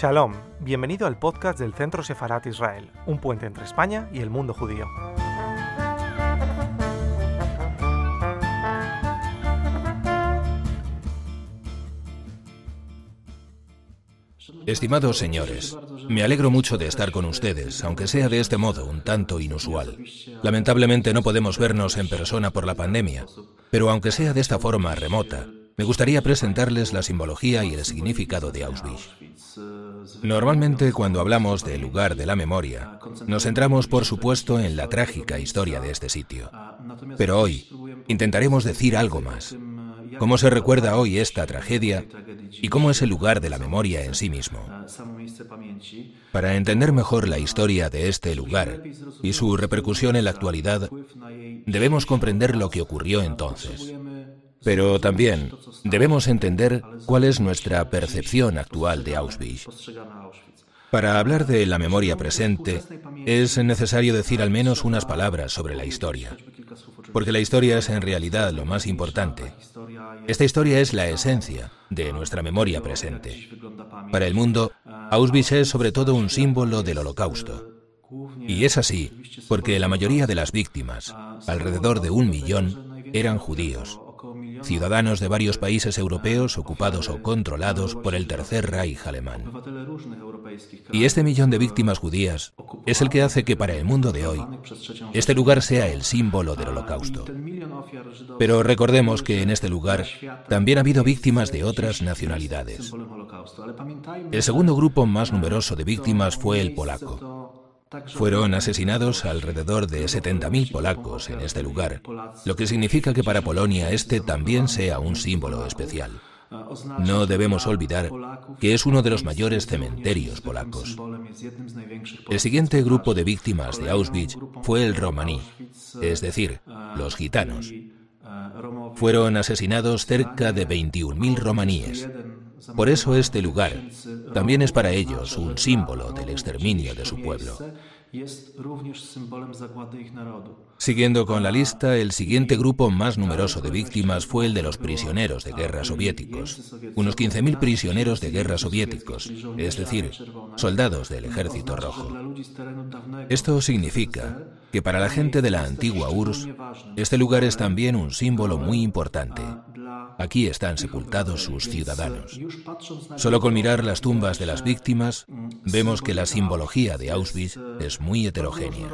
Shalom, bienvenido al podcast del Centro Sefarat Israel, un puente entre España y el mundo judío. Estimados señores, me alegro mucho de estar con ustedes, aunque sea de este modo un tanto inusual. Lamentablemente no podemos vernos en persona por la pandemia, pero aunque sea de esta forma remota, me gustaría presentarles la simbología y el significado de Auschwitz. Normalmente cuando hablamos del lugar de la memoria, nos centramos por supuesto en la trágica historia de este sitio. Pero hoy intentaremos decir algo más. ¿Cómo se recuerda hoy esta tragedia y cómo es el lugar de la memoria en sí mismo? Para entender mejor la historia de este lugar y su repercusión en la actualidad, debemos comprender lo que ocurrió entonces. Pero también debemos entender cuál es nuestra percepción actual de Auschwitz. Para hablar de la memoria presente, es necesario decir al menos unas palabras sobre la historia, porque la historia es en realidad lo más importante. Esta historia es la esencia de nuestra memoria presente. Para el mundo, Auschwitz es sobre todo un símbolo del holocausto. Y es así porque la mayoría de las víctimas, alrededor de un millón, eran judíos ciudadanos de varios países europeos ocupados o controlados por el Tercer Reich alemán. Y este millón de víctimas judías es el que hace que para el mundo de hoy este lugar sea el símbolo del holocausto. Pero recordemos que en este lugar también ha habido víctimas de otras nacionalidades. El segundo grupo más numeroso de víctimas fue el polaco. Fueron asesinados alrededor de 70.000 polacos en este lugar, lo que significa que para Polonia este también sea un símbolo especial. No debemos olvidar que es uno de los mayores cementerios polacos. El siguiente grupo de víctimas de Auschwitz fue el romaní, es decir, los gitanos. Fueron asesinados cerca de 21.000 romaníes. Por eso este lugar también es para ellos un símbolo del exterminio de su pueblo. Siguiendo con la lista, el siguiente grupo más numeroso de víctimas fue el de los prisioneros de guerra soviéticos. Unos 15.000 prisioneros de guerra soviéticos, es decir, soldados del Ejército Rojo. Esto significa que para la gente de la antigua URSS, este lugar es también un símbolo muy importante. Aquí están sepultados sus ciudadanos. Solo con mirar las tumbas de las víctimas, vemos que la simbología de Auschwitz es muy heterogénea.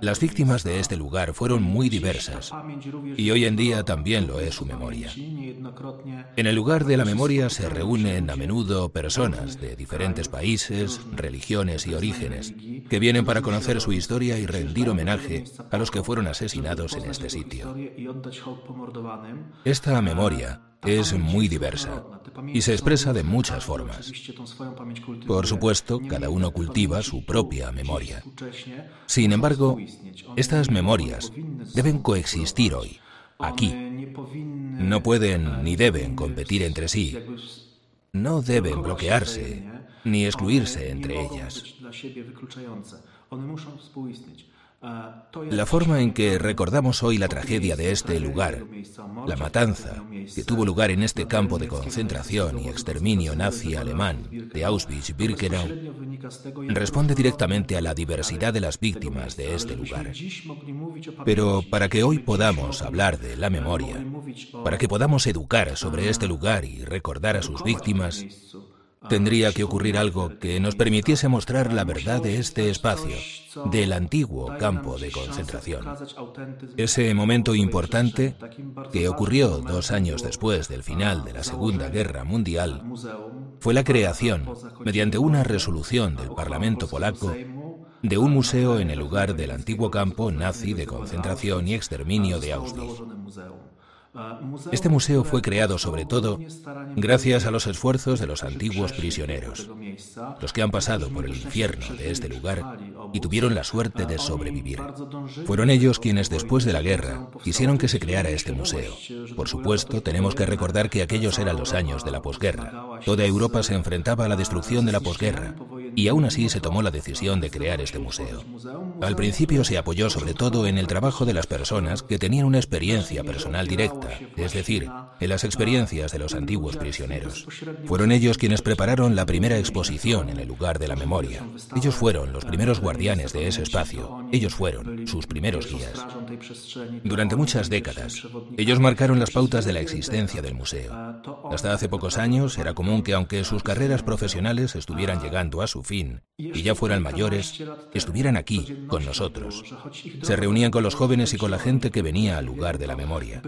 Las víctimas de este lugar fueron muy diversas y hoy en día también lo es su memoria. En el lugar de la memoria se reúnen a menudo personas de diferentes países, religiones y orígenes que vienen para conocer su historia y rendir homenaje a los que fueron asesinados en este sitio. Esta memoria es muy diversa y se expresa de muchas formas. Por supuesto, cada uno cultiva su propia memoria. Sin embargo, estas memorias deben coexistir hoy, aquí. No pueden ni deben competir entre sí. No deben bloquearse ni excluirse entre ellas. La forma en que recordamos hoy la tragedia de este lugar, la matanza que tuvo lugar en este campo de concentración y exterminio nazi alemán de Auschwitz-Birkenau, responde directamente a la diversidad de las víctimas de este lugar. Pero para que hoy podamos hablar de la memoria, para que podamos educar sobre este lugar y recordar a sus víctimas, Tendría que ocurrir algo que nos permitiese mostrar la verdad de este espacio, del antiguo campo de concentración. Ese momento importante, que ocurrió dos años después del final de la Segunda Guerra Mundial, fue la creación, mediante una resolución del Parlamento polaco, de un museo en el lugar del antiguo campo nazi de concentración y exterminio de Auschwitz. Este museo fue creado sobre todo gracias a los esfuerzos de los antiguos prisioneros, los que han pasado por el infierno de este lugar y tuvieron la suerte de sobrevivir. Fueron ellos quienes después de la guerra quisieron que se creara este museo. Por supuesto, tenemos que recordar que aquellos eran los años de la posguerra. Toda Europa se enfrentaba a la destrucción de la posguerra y aún así se tomó la decisión de crear este museo. Al principio se apoyó sobre todo en el trabajo de las personas que tenían una experiencia personal directa, es decir, en las experiencias de los antiguos prisioneros. Fueron ellos quienes prepararon la primera exposición en el lugar de la memoria. Ellos fueron los primeros guardianes de ese espacio. Ellos fueron sus primeros guías. Durante muchas décadas, ellos marcaron las pautas de la existencia del museo. Hasta hace pocos años era común que aunque sus carreras profesionales estuvieran llegando a su fin y ya fueran mayores, estuvieran aquí con nosotros. Se reunían con los jóvenes y con la gente que venía al lugar de la memoria.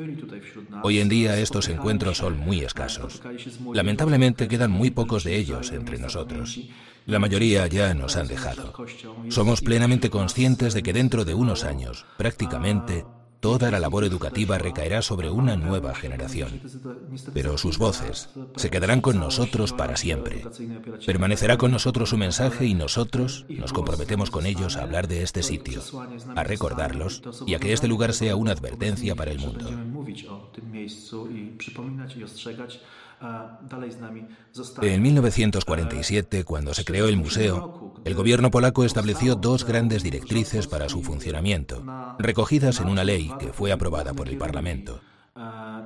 Hoy en día estos encuentros son muy escasos. Lamentablemente quedan muy pocos de ellos entre nosotros. La mayoría ya nos han dejado. Somos plenamente conscientes de que dentro de unos años, prácticamente, toda la labor educativa recaerá sobre una nueva generación. Pero sus voces se quedarán con nosotros para siempre. Permanecerá con nosotros su mensaje y nosotros nos comprometemos con ellos a hablar de este sitio, a recordarlos y a que este lugar sea una advertencia para el mundo. En 1947, cuando se creó el museo, el gobierno polaco estableció dos grandes directrices para su funcionamiento, recogidas en una ley que fue aprobada por el Parlamento.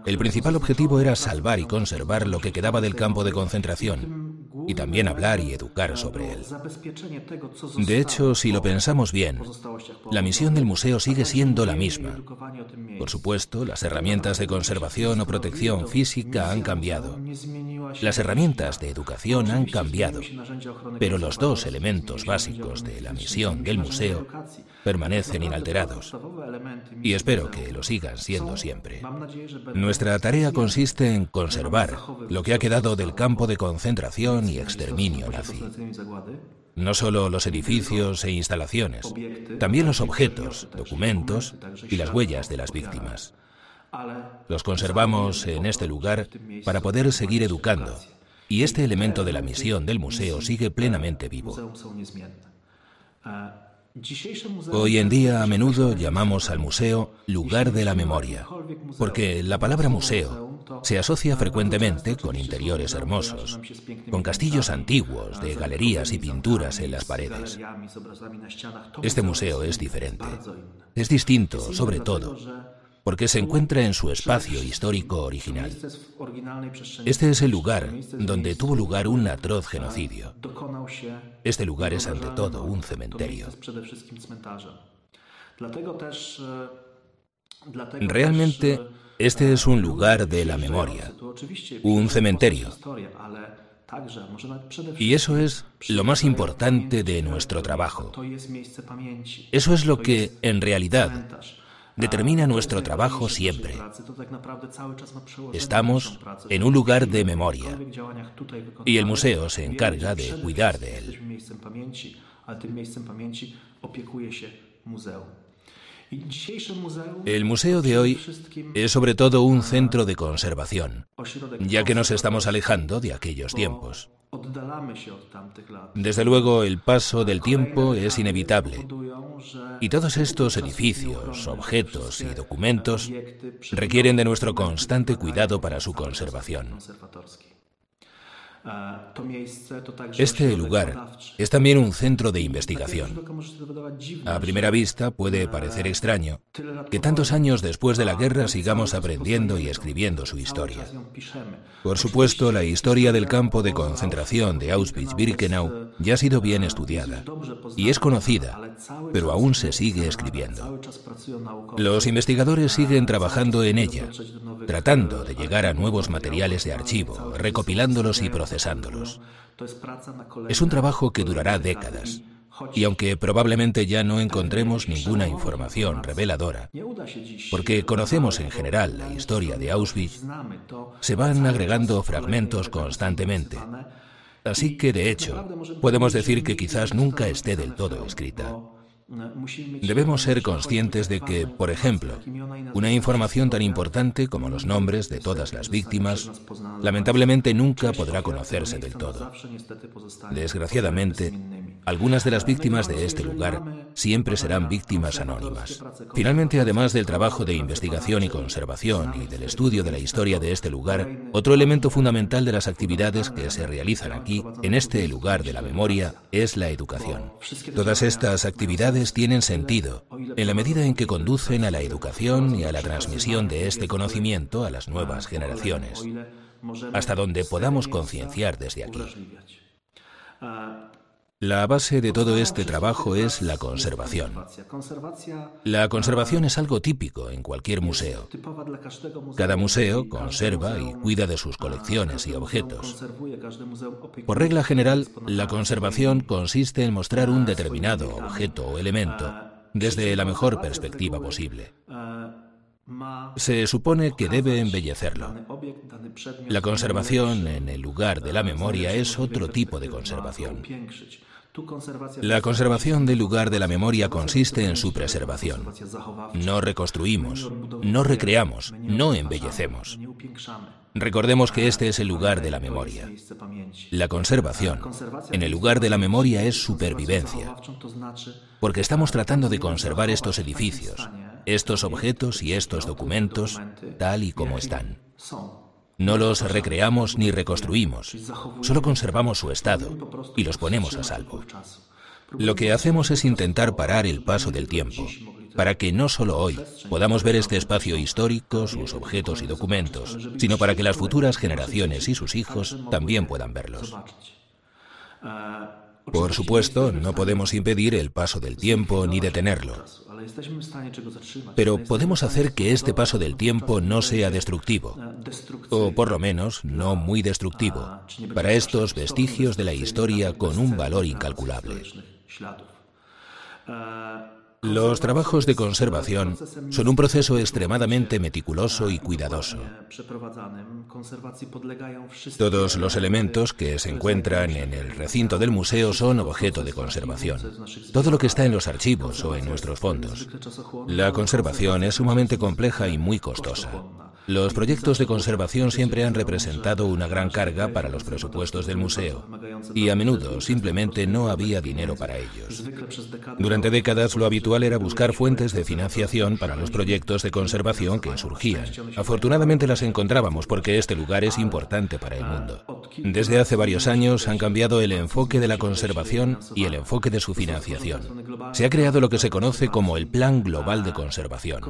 El principal objetivo era salvar y conservar lo que quedaba del campo de concentración y también hablar y educar sobre él. De hecho, si lo pensamos bien, la misión del museo sigue siendo la misma. Por supuesto, las herramientas de conservación o protección física han cambiado. Las herramientas de educación han cambiado, pero los dos elementos básicos de la misión del museo permanecen inalterados y espero que lo sigan siendo siempre. Nuestra tarea consiste en conservar lo que ha quedado del campo de concentración y exterminio nazi. No solo los edificios e instalaciones, también los objetos, documentos y las huellas de las víctimas. Los conservamos en este lugar para poder seguir educando, y este elemento de la misión del museo sigue plenamente vivo. Hoy en día a menudo llamamos al museo lugar de la memoria, porque la palabra museo se asocia frecuentemente con interiores hermosos, con castillos antiguos, de galerías y pinturas en las paredes. Este museo es diferente. Es distinto, sobre todo, porque se encuentra en su espacio histórico original. Este es el lugar donde tuvo lugar un atroz genocidio. Este lugar es ante todo un cementerio. Realmente, este es un lugar de la memoria, un cementerio. Y eso es lo más importante de nuestro trabajo. Eso es lo que, en realidad, determina nuestro trabajo siempre. Estamos en un lugar de memoria y el museo se encarga de cuidar de él. El museo de hoy es sobre todo un centro de conservación, ya que nos estamos alejando de aquellos tiempos. Desde luego, el paso del tiempo es inevitable y todos estos edificios, objetos y documentos requieren de nuestro constante cuidado para su conservación. Este lugar es también un centro de investigación. A primera vista puede parecer extraño que tantos años después de la guerra sigamos aprendiendo y escribiendo su historia. Por supuesto, la historia del campo de concentración de Auschwitz-Birkenau ya ha sido bien estudiada y es conocida, pero aún se sigue escribiendo. Los investigadores siguen trabajando en ella, tratando de llegar a nuevos materiales de archivo, recopilándolos y procesándolos es un trabajo que durará décadas. Y aunque probablemente ya no encontremos ninguna información reveladora, porque conocemos en general la historia de Auschwitz, se van agregando fragmentos constantemente. Así que, de hecho, podemos decir que quizás nunca esté del todo escrita. Debemos ser conscientes de que, por ejemplo, una información tan importante como los nombres de todas las víctimas, lamentablemente nunca podrá conocerse del todo. Desgraciadamente, algunas de las víctimas de este lugar siempre serán víctimas anónimas. Finalmente, además del trabajo de investigación y conservación y del estudio de la historia de este lugar, otro elemento fundamental de las actividades que se realizan aquí, en este lugar de la memoria, es la educación. Todas estas actividades tienen sentido en la medida en que conducen a la educación y a la transmisión de este conocimiento a las nuevas generaciones, hasta donde podamos concienciar desde aquí. La base de todo este trabajo es la conservación. La conservación es algo típico en cualquier museo. Cada museo conserva y cuida de sus colecciones y objetos. Por regla general, la conservación consiste en mostrar un determinado objeto o elemento desde la mejor perspectiva posible. Se supone que debe embellecerlo. La conservación en el lugar de la memoria es otro tipo de conservación. La conservación del lugar de la memoria consiste en su preservación. No reconstruimos, no recreamos, no embellecemos. Recordemos que este es el lugar de la memoria. La conservación en el lugar de la memoria es supervivencia, porque estamos tratando de conservar estos edificios, estos objetos y estos documentos tal y como están. No los recreamos ni reconstruimos, solo conservamos su estado y los ponemos a salvo. Lo que hacemos es intentar parar el paso del tiempo, para que no solo hoy podamos ver este espacio histórico, sus objetos y documentos, sino para que las futuras generaciones y sus hijos también puedan verlos. Por supuesto, no podemos impedir el paso del tiempo ni detenerlo, pero podemos hacer que este paso del tiempo no sea destructivo, o por lo menos no muy destructivo, para estos vestigios de la historia con un valor incalculable. Los trabajos de conservación son un proceso extremadamente meticuloso y cuidadoso. Todos los elementos que se encuentran en el recinto del museo son objeto de conservación. Todo lo que está en los archivos o en nuestros fondos. La conservación es sumamente compleja y muy costosa. Los proyectos de conservación siempre han representado una gran carga para los presupuestos del museo y a menudo simplemente no había dinero para ellos. Durante décadas lo habitual era buscar fuentes de financiación para los proyectos de conservación que surgían. Afortunadamente las encontrábamos porque este lugar es importante para el mundo. Desde hace varios años han cambiado el enfoque de la conservación y el enfoque de su financiación. Se ha creado lo que se conoce como el Plan Global de Conservación.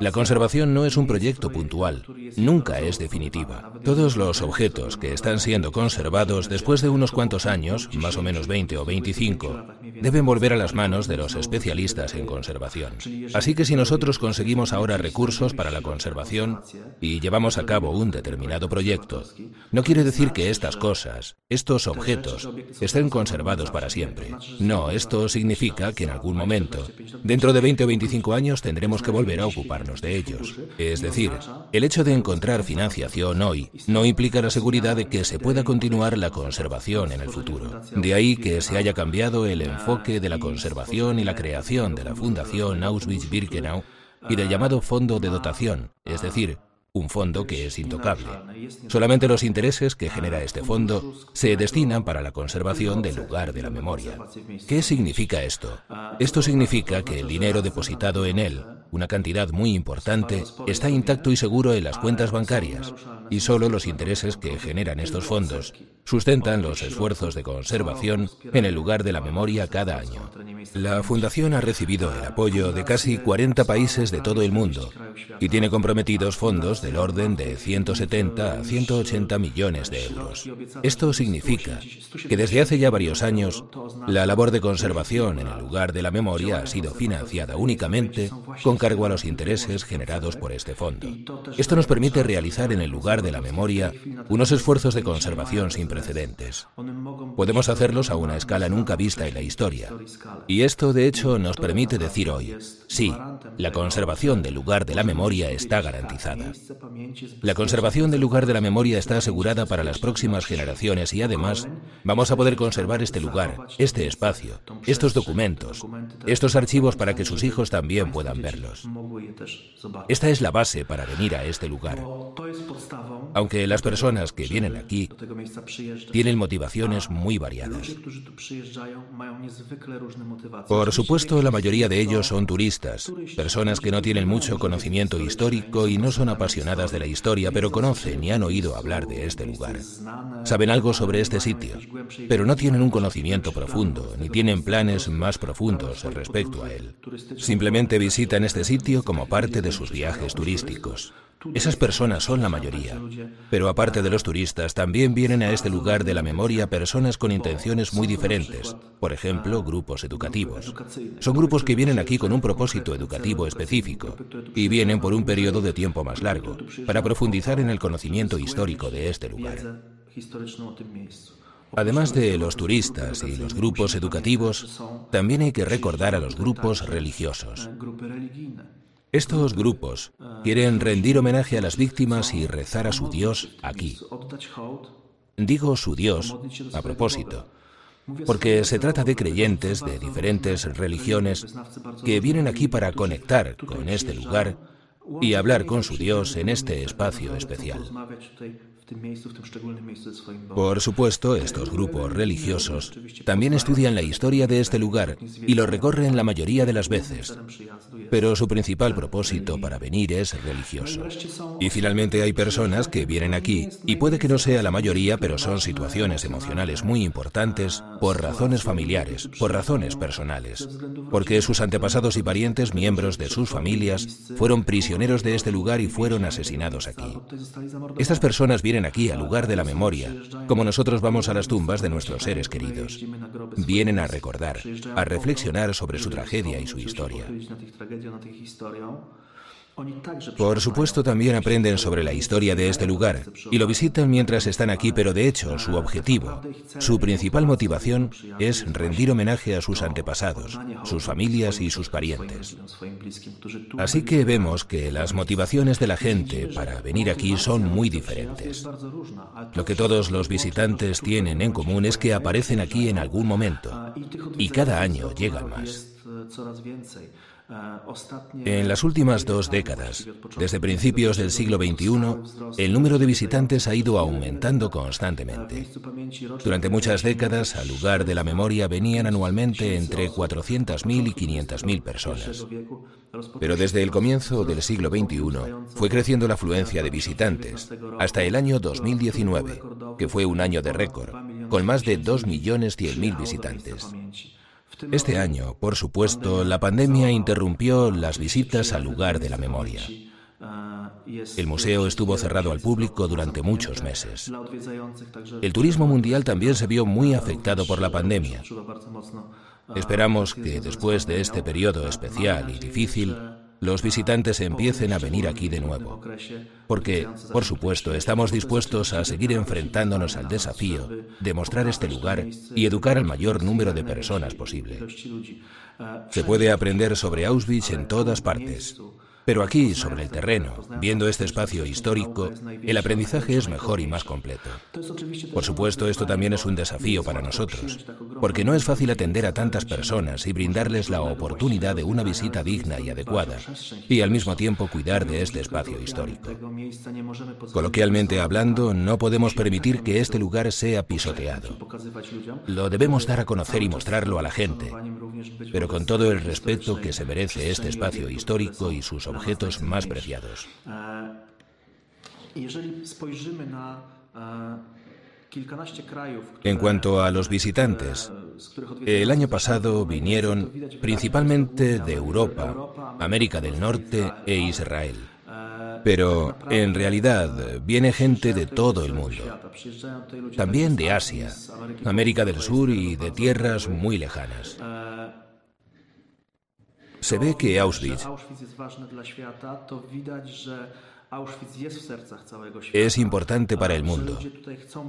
La conservación no es un proyecto puntual, nunca es definitiva. Todos los objetos que están siendo conservados después de unos cuantos años, más o menos 20 o 25, deben volver a las manos de los especialistas en conservación. Así que si nosotros conseguimos ahora recursos para la conservación y llevamos a cabo un determinado proyecto, no quiere decir que estas cosas, estos objetos, estén conservados para siempre. No, esto significa que en algún momento, dentro de 20 o 25 años, tendremos que volver a ocuparnos de ellos. Es decir, el hecho de encontrar financiación hoy no implica la seguridad de que se pueda continuar la conservación en el futuro. De ahí que se haya cambiado el enfoque de la conservación y la creación de la Fundación Auschwitz-Birkenau y del llamado Fondo de Dotación, es decir, un fondo que es intocable. Solamente los intereses que genera este fondo se destinan para la conservación del lugar de la memoria. ¿Qué significa esto? Esto significa que el dinero depositado en él una cantidad muy importante, está intacto y seguro en las cuentas bancarias y solo los intereses que generan estos fondos sustentan los esfuerzos de conservación en el lugar de la memoria cada año. La Fundación ha recibido el apoyo de casi 40 países de todo el mundo y tiene comprometidos fondos del orden de 170 a 180 millones de euros. Esto significa que desde hace ya varios años, la labor de conservación en el lugar de la memoria ha sido financiada únicamente con cargo a los intereses generados por este fondo. Esto nos permite realizar en el lugar de la memoria unos esfuerzos de conservación sin precedentes. Podemos hacerlos a una escala nunca vista en la historia. Y esto, de hecho, nos permite decir hoy, sí, la conservación del lugar de la memoria está garantizada. La conservación del lugar de la memoria está asegurada para las próximas generaciones y además vamos a poder conservar este lugar, este espacio, estos documentos, estos archivos para que sus hijos también puedan verlos. Esta es la base para venir a este lugar. Aunque las personas que vienen aquí tienen motivaciones muy variadas. Por supuesto, la mayoría de ellos son turistas, personas que no tienen mucho conocimiento histórico y no son apasionadas de la historia, pero conocen y han oído hablar de este lugar. Saben algo sobre este sitio, pero no tienen un conocimiento profundo, ni tienen planes más profundos respecto a él. Simplemente visitan este sitio como parte de sus viajes turísticos. Esas personas son la mayoría. Pero aparte de los turistas, también vienen a este lugar de la memoria personas con intenciones muy diferentes. Por ejemplo, grupos educativos. Son grupos que vienen aquí con un propósito educativo específico y vienen por un periodo de tiempo más largo, para profundizar en el conocimiento histórico de este lugar. Además de los turistas y los grupos educativos, también hay que recordar a los grupos religiosos. Estos grupos quieren rendir homenaje a las víctimas y rezar a su Dios aquí. Digo su Dios a propósito, porque se trata de creyentes de diferentes religiones que vienen aquí para conectar con este lugar y hablar con su Dios en este espacio especial. Por supuesto, estos grupos religiosos también estudian la historia de este lugar y lo recorren la mayoría de las veces, pero su principal propósito para venir es religioso. Y finalmente hay personas que vienen aquí, y puede que no sea la mayoría, pero son situaciones emocionales muy importantes por razones familiares, por razones personales, porque sus antepasados y parientes, miembros de sus familias, fueron prisioneros de este lugar y fueron asesinados aquí. Estas personas vienen aquí al lugar de la memoria, como nosotros vamos a las tumbas de nuestros seres queridos. Vienen a recordar, a reflexionar sobre su tragedia y su historia. Por supuesto, también aprenden sobre la historia de este lugar y lo visitan mientras están aquí, pero de hecho su objetivo, su principal motivación es rendir homenaje a sus antepasados, sus familias y sus parientes. Así que vemos que las motivaciones de la gente para venir aquí son muy diferentes. Lo que todos los visitantes tienen en común es que aparecen aquí en algún momento y cada año llegan más. En las últimas dos décadas, desde principios del siglo XXI, el número de visitantes ha ido aumentando constantemente. Durante muchas décadas, al lugar de la memoria venían anualmente entre 400.000 y 500.000 personas. Pero desde el comienzo del siglo XXI fue creciendo la afluencia de visitantes, hasta el año 2019, que fue un año de récord, con más de 2.100.000 visitantes. Este año, por supuesto, la pandemia interrumpió las visitas al lugar de la memoria. El museo estuvo cerrado al público durante muchos meses. El turismo mundial también se vio muy afectado por la pandemia. Esperamos que después de este periodo especial y difícil, los visitantes empiecen a venir aquí de nuevo. Porque, por supuesto, estamos dispuestos a seguir enfrentándonos al desafío de mostrar este lugar y educar al mayor número de personas posible. Se puede aprender sobre Auschwitz en todas partes. Pero aquí, sobre el terreno, viendo este espacio histórico, el aprendizaje es mejor y más completo. Por supuesto, esto también es un desafío para nosotros, porque no es fácil atender a tantas personas y brindarles la oportunidad de una visita digna y adecuada, y al mismo tiempo cuidar de este espacio histórico. Coloquialmente hablando, no podemos permitir que este lugar sea pisoteado. Lo debemos dar a conocer y mostrarlo a la gente, pero con todo el respeto que se merece este espacio histórico y sus objetos más preciados. En cuanto a los visitantes, el año pasado vinieron principalmente de Europa, América del Norte e Israel. Pero en realidad viene gente de todo el mundo. También de Asia, América del Sur y de tierras muy lejanas. Se ve que Auschwitz Es importante para el mundo,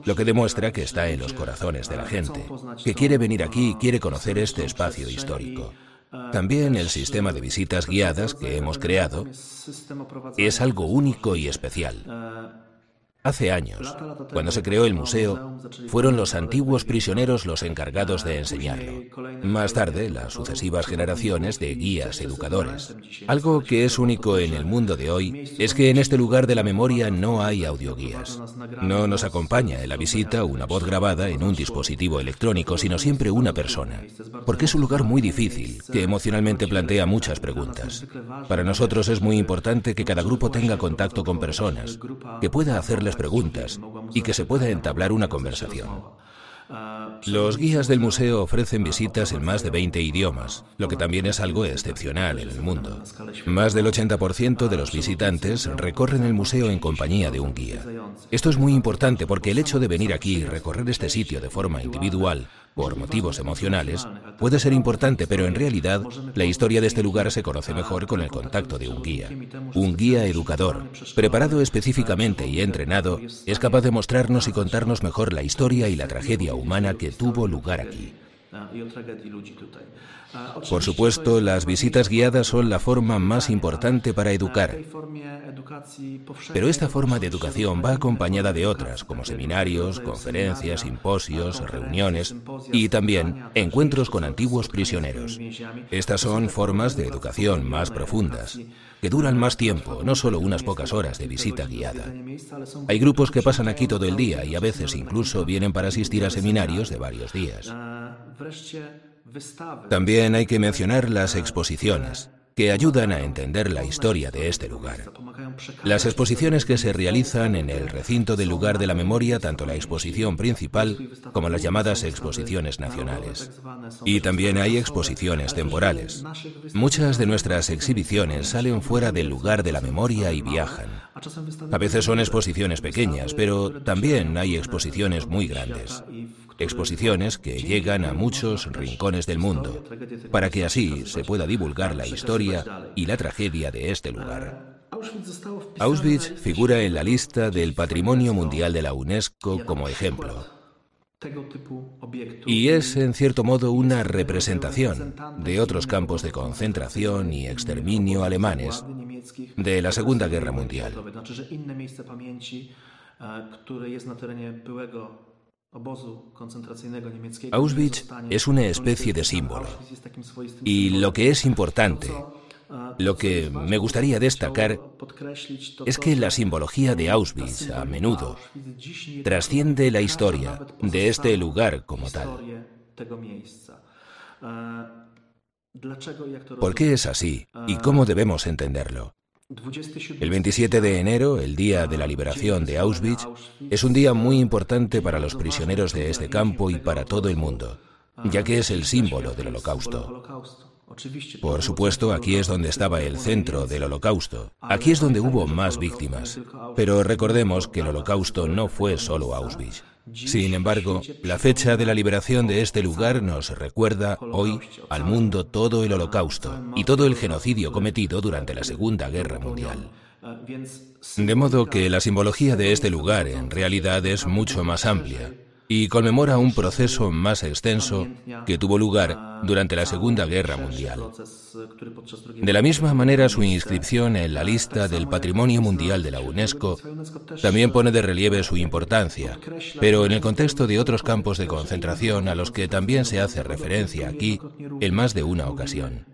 lo que demuestra que está en los corazones de la gente, que quiere venir aquí y quiere conocer este espacio histórico. También el sistema de visitas guiadas que hemos creado es algo único y especial. Hace años, cuando se creó el museo, fueron los antiguos prisioneros los encargados de enseñarlo. Más tarde, las sucesivas generaciones de guías educadores. Algo que es único en el mundo de hoy es que en este lugar de la memoria no hay audioguías. No nos acompaña en la visita una voz grabada en un dispositivo electrónico, sino siempre una persona. Porque es un lugar muy difícil, que emocionalmente plantea muchas preguntas. Para nosotros es muy importante que cada grupo tenga contacto con personas, que pueda hacerles preguntas y que se pueda entablar una conversación. Los guías del museo ofrecen visitas en más de 20 idiomas, lo que también es algo excepcional en el mundo. Más del 80% de los visitantes recorren el museo en compañía de un guía. Esto es muy importante porque el hecho de venir aquí y recorrer este sitio de forma individual por motivos emocionales, puede ser importante, pero en realidad la historia de este lugar se conoce mejor con el contacto de un guía. Un guía educador, preparado específicamente y entrenado, es capaz de mostrarnos y contarnos mejor la historia y la tragedia humana que tuvo lugar aquí. Por supuesto, las visitas guiadas son la forma más importante para educar. Pero esta forma de educación va acompañada de otras, como seminarios, conferencias, simposios, reuniones y también encuentros con antiguos prisioneros. Estas son formas de educación más profundas, que duran más tiempo, no solo unas pocas horas de visita guiada. Hay grupos que pasan aquí todo el día y a veces incluso vienen para asistir a seminarios de varios días. También hay que mencionar las exposiciones, que ayudan a entender la historia de este lugar. Las exposiciones que se realizan en el recinto del lugar de la memoria, tanto la exposición principal como las llamadas exposiciones nacionales. Y también hay exposiciones temporales. Muchas de nuestras exhibiciones salen fuera del lugar de la memoria y viajan. A veces son exposiciones pequeñas, pero también hay exposiciones muy grandes exposiciones que llegan a muchos rincones del mundo, para que así se pueda divulgar la historia y la tragedia de este lugar. Auschwitz figura en la lista del Patrimonio Mundial de la UNESCO como ejemplo. Y es, en cierto modo, una representación de otros campos de concentración y exterminio alemanes de la Segunda Guerra Mundial. Auschwitz es una especie de símbolo. Y lo que es importante, lo que me gustaría destacar, es que la simbología de Auschwitz a menudo trasciende la historia de este lugar como tal. ¿Por qué es así y cómo debemos entenderlo? El 27 de enero, el día de la liberación de Auschwitz, es un día muy importante para los prisioneros de este campo y para todo el mundo, ya que es el símbolo del holocausto. Por supuesto, aquí es donde estaba el centro del holocausto. Aquí es donde hubo más víctimas. Pero recordemos que el holocausto no fue solo Auschwitz. Sin embargo, la fecha de la liberación de este lugar nos recuerda hoy al mundo todo el holocausto y todo el genocidio cometido durante la Segunda Guerra Mundial. De modo que la simbología de este lugar en realidad es mucho más amplia y conmemora un proceso más extenso que tuvo lugar durante la Segunda Guerra Mundial. De la misma manera, su inscripción en la lista del Patrimonio Mundial de la UNESCO también pone de relieve su importancia, pero en el contexto de otros campos de concentración a los que también se hace referencia aquí en más de una ocasión.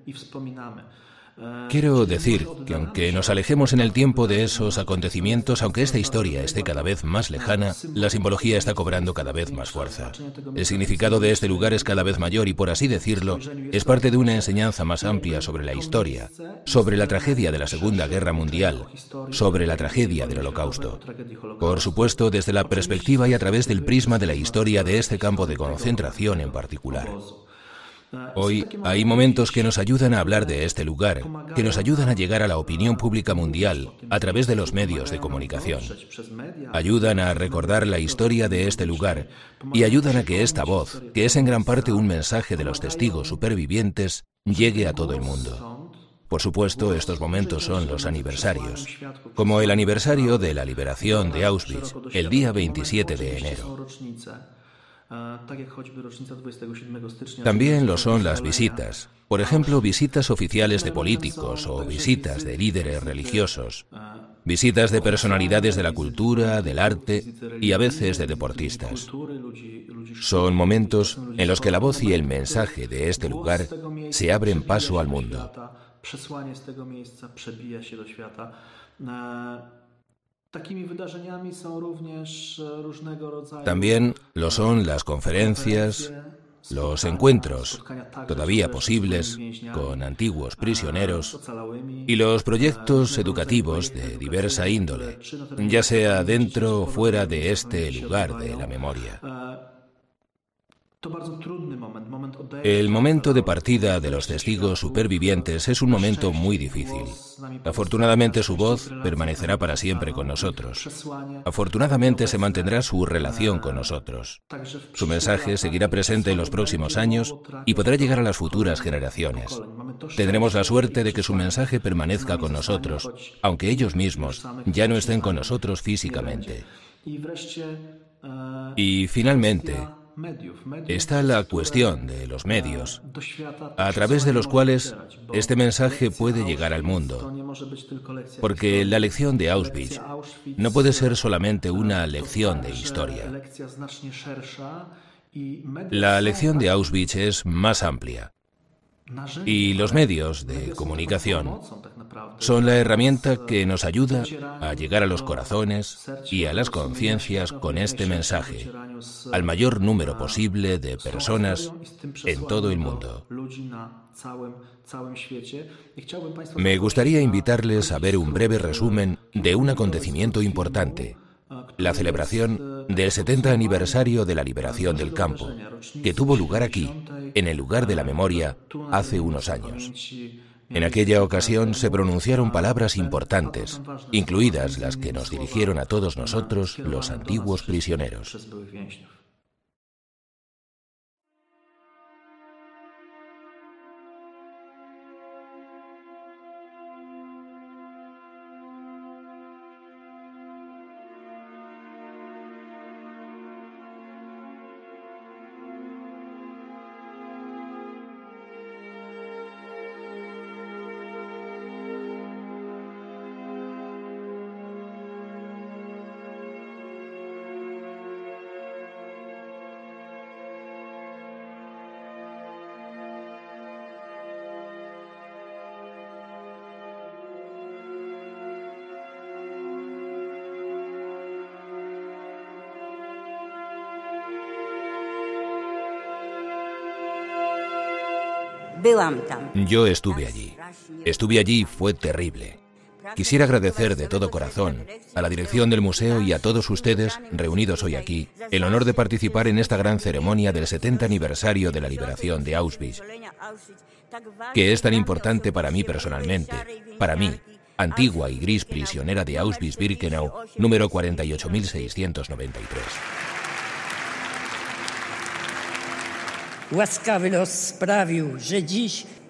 Quiero decir que aunque nos alejemos en el tiempo de esos acontecimientos, aunque esta historia esté cada vez más lejana, la simbología está cobrando cada vez más fuerza. El significado de este lugar es cada vez mayor y, por así decirlo, es parte de una enseñanza más amplia sobre la historia, sobre la tragedia de la Segunda Guerra Mundial, sobre la tragedia del Holocausto. Por supuesto, desde la perspectiva y a través del prisma de la historia de este campo de concentración en particular. Hoy hay momentos que nos ayudan a hablar de este lugar, que nos ayudan a llegar a la opinión pública mundial a través de los medios de comunicación. Ayudan a recordar la historia de este lugar y ayudan a que esta voz, que es en gran parte un mensaje de los testigos supervivientes, llegue a todo el mundo. Por supuesto, estos momentos son los aniversarios, como el aniversario de la liberación de Auschwitz, el día 27 de enero. También lo son las visitas, por ejemplo, visitas oficiales de políticos o visitas de líderes religiosos, visitas de personalidades de la cultura, del arte y a veces de deportistas. Son momentos en los que la voz y el mensaje de este lugar se abren paso al mundo. También lo son las conferencias, los encuentros, todavía posibles, con antiguos prisioneros y los proyectos educativos de diversa índole, ya sea dentro o fuera de este lugar de la memoria. El momento de partida de los testigos supervivientes es un momento muy difícil. Afortunadamente su voz permanecerá para siempre con nosotros. Afortunadamente se mantendrá su relación con nosotros. Su mensaje seguirá presente en los próximos años y podrá llegar a las futuras generaciones. Tendremos la suerte de que su mensaje permanezca con nosotros, aunque ellos mismos ya no estén con nosotros físicamente. Y finalmente, está la cuestión de los medios, a través de los cuales este mensaje puede llegar al mundo. Porque la lección de Auschwitz no puede ser solamente una lección de historia. La lección de Auschwitz es más amplia. Y los medios de comunicación son la herramienta que nos ayuda a llegar a los corazones y a las conciencias con este mensaje al mayor número posible de personas en todo el mundo. Me gustaría invitarles a ver un breve resumen de un acontecimiento importante la celebración del 70 aniversario de la liberación del campo, que tuvo lugar aquí, en el lugar de la memoria, hace unos años. En aquella ocasión se pronunciaron palabras importantes, incluidas las que nos dirigieron a todos nosotros los antiguos prisioneros. Yo estuve allí. Estuve allí y fue terrible. Quisiera agradecer de todo corazón a la dirección del museo y a todos ustedes, reunidos hoy aquí, el honor de participar en esta gran ceremonia del 70 aniversario de la liberación de Auschwitz, que es tan importante para mí personalmente, para mí, antigua y gris prisionera de Auschwitz-Birkenau, número 48693.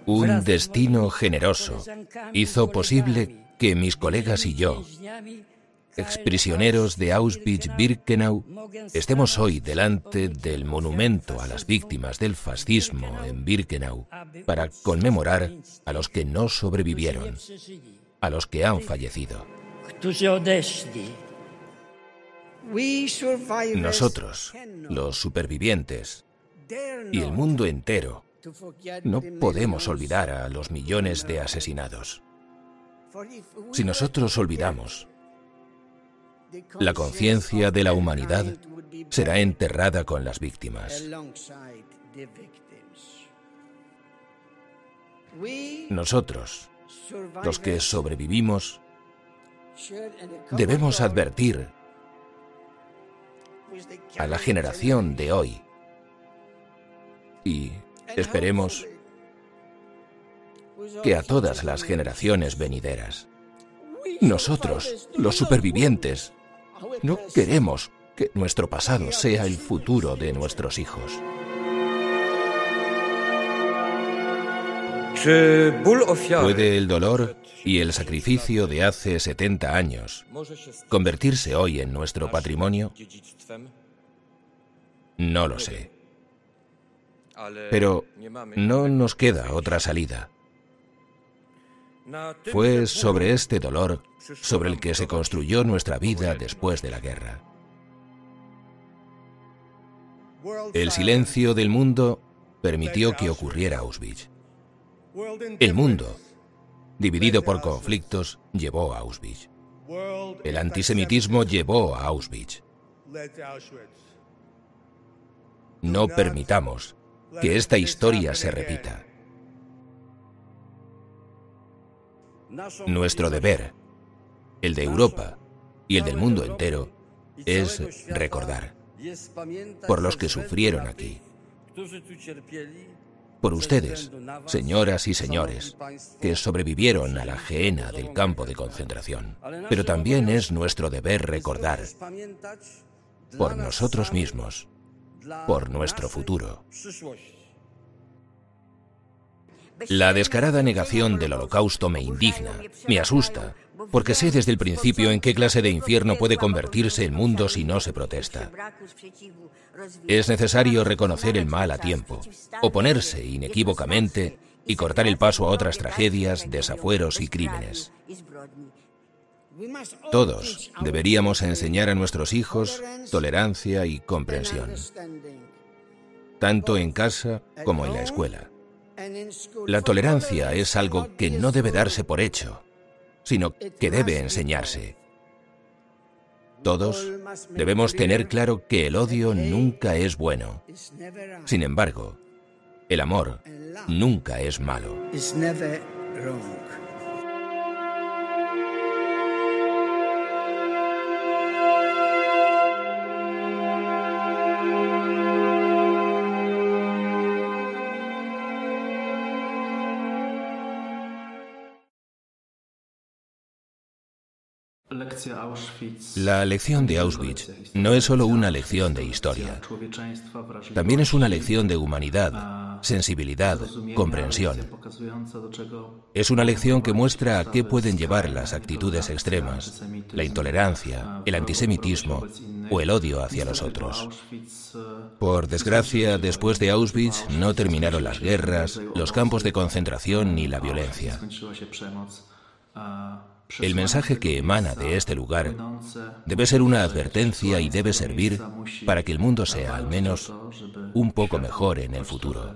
Un destino generoso hizo posible que mis colegas y yo, exprisioneros de Auschwitz-Birkenau, estemos hoy delante del monumento a las víctimas del fascismo en Birkenau para conmemorar a los que no sobrevivieron, a los que han fallecido. Nosotros, los supervivientes, y el mundo entero, no podemos olvidar a los millones de asesinados. Si nosotros olvidamos, la conciencia de la humanidad será enterrada con las víctimas. Nosotros, los que sobrevivimos, debemos advertir a la generación de hoy esperemos que a todas las generaciones venideras. Nosotros, los supervivientes, no queremos que nuestro pasado sea el futuro de nuestros hijos. ¿Puede el dolor y el sacrificio de hace 70 años convertirse hoy en nuestro patrimonio? No lo sé. Pero no nos queda otra salida. Fue sobre este dolor sobre el que se construyó nuestra vida después de la guerra. El silencio del mundo permitió que ocurriera Auschwitz. El mundo, dividido por conflictos, llevó a Auschwitz. El antisemitismo llevó a Auschwitz. No permitamos que esta historia se repita. Nuestro deber, el de Europa y el del mundo entero, es recordar por los que sufrieron aquí, por ustedes, señoras y señores, que sobrevivieron a la gehenna del campo de concentración. Pero también es nuestro deber recordar por nosotros mismos, por nuestro futuro. La descarada negación del holocausto me indigna, me asusta, porque sé desde el principio en qué clase de infierno puede convertirse el mundo si no se protesta. Es necesario reconocer el mal a tiempo, oponerse inequívocamente y cortar el paso a otras tragedias, desafueros y crímenes. Todos deberíamos enseñar a nuestros hijos tolerancia y comprensión, tanto en casa como en la escuela. La tolerancia es algo que no debe darse por hecho, sino que debe enseñarse. Todos debemos tener claro que el odio nunca es bueno. Sin embargo, el amor nunca es malo. La lección de Auschwitz no es solo una lección de historia, también es una lección de humanidad, sensibilidad, comprensión. Es una lección que muestra a qué pueden llevar las actitudes extremas, la intolerancia, el antisemitismo o el odio hacia los otros. Por desgracia, después de Auschwitz no terminaron las guerras, los campos de concentración ni la violencia. El mensaje que emana de este lugar debe ser una advertencia y debe servir para que el mundo sea al menos un poco mejor en el futuro.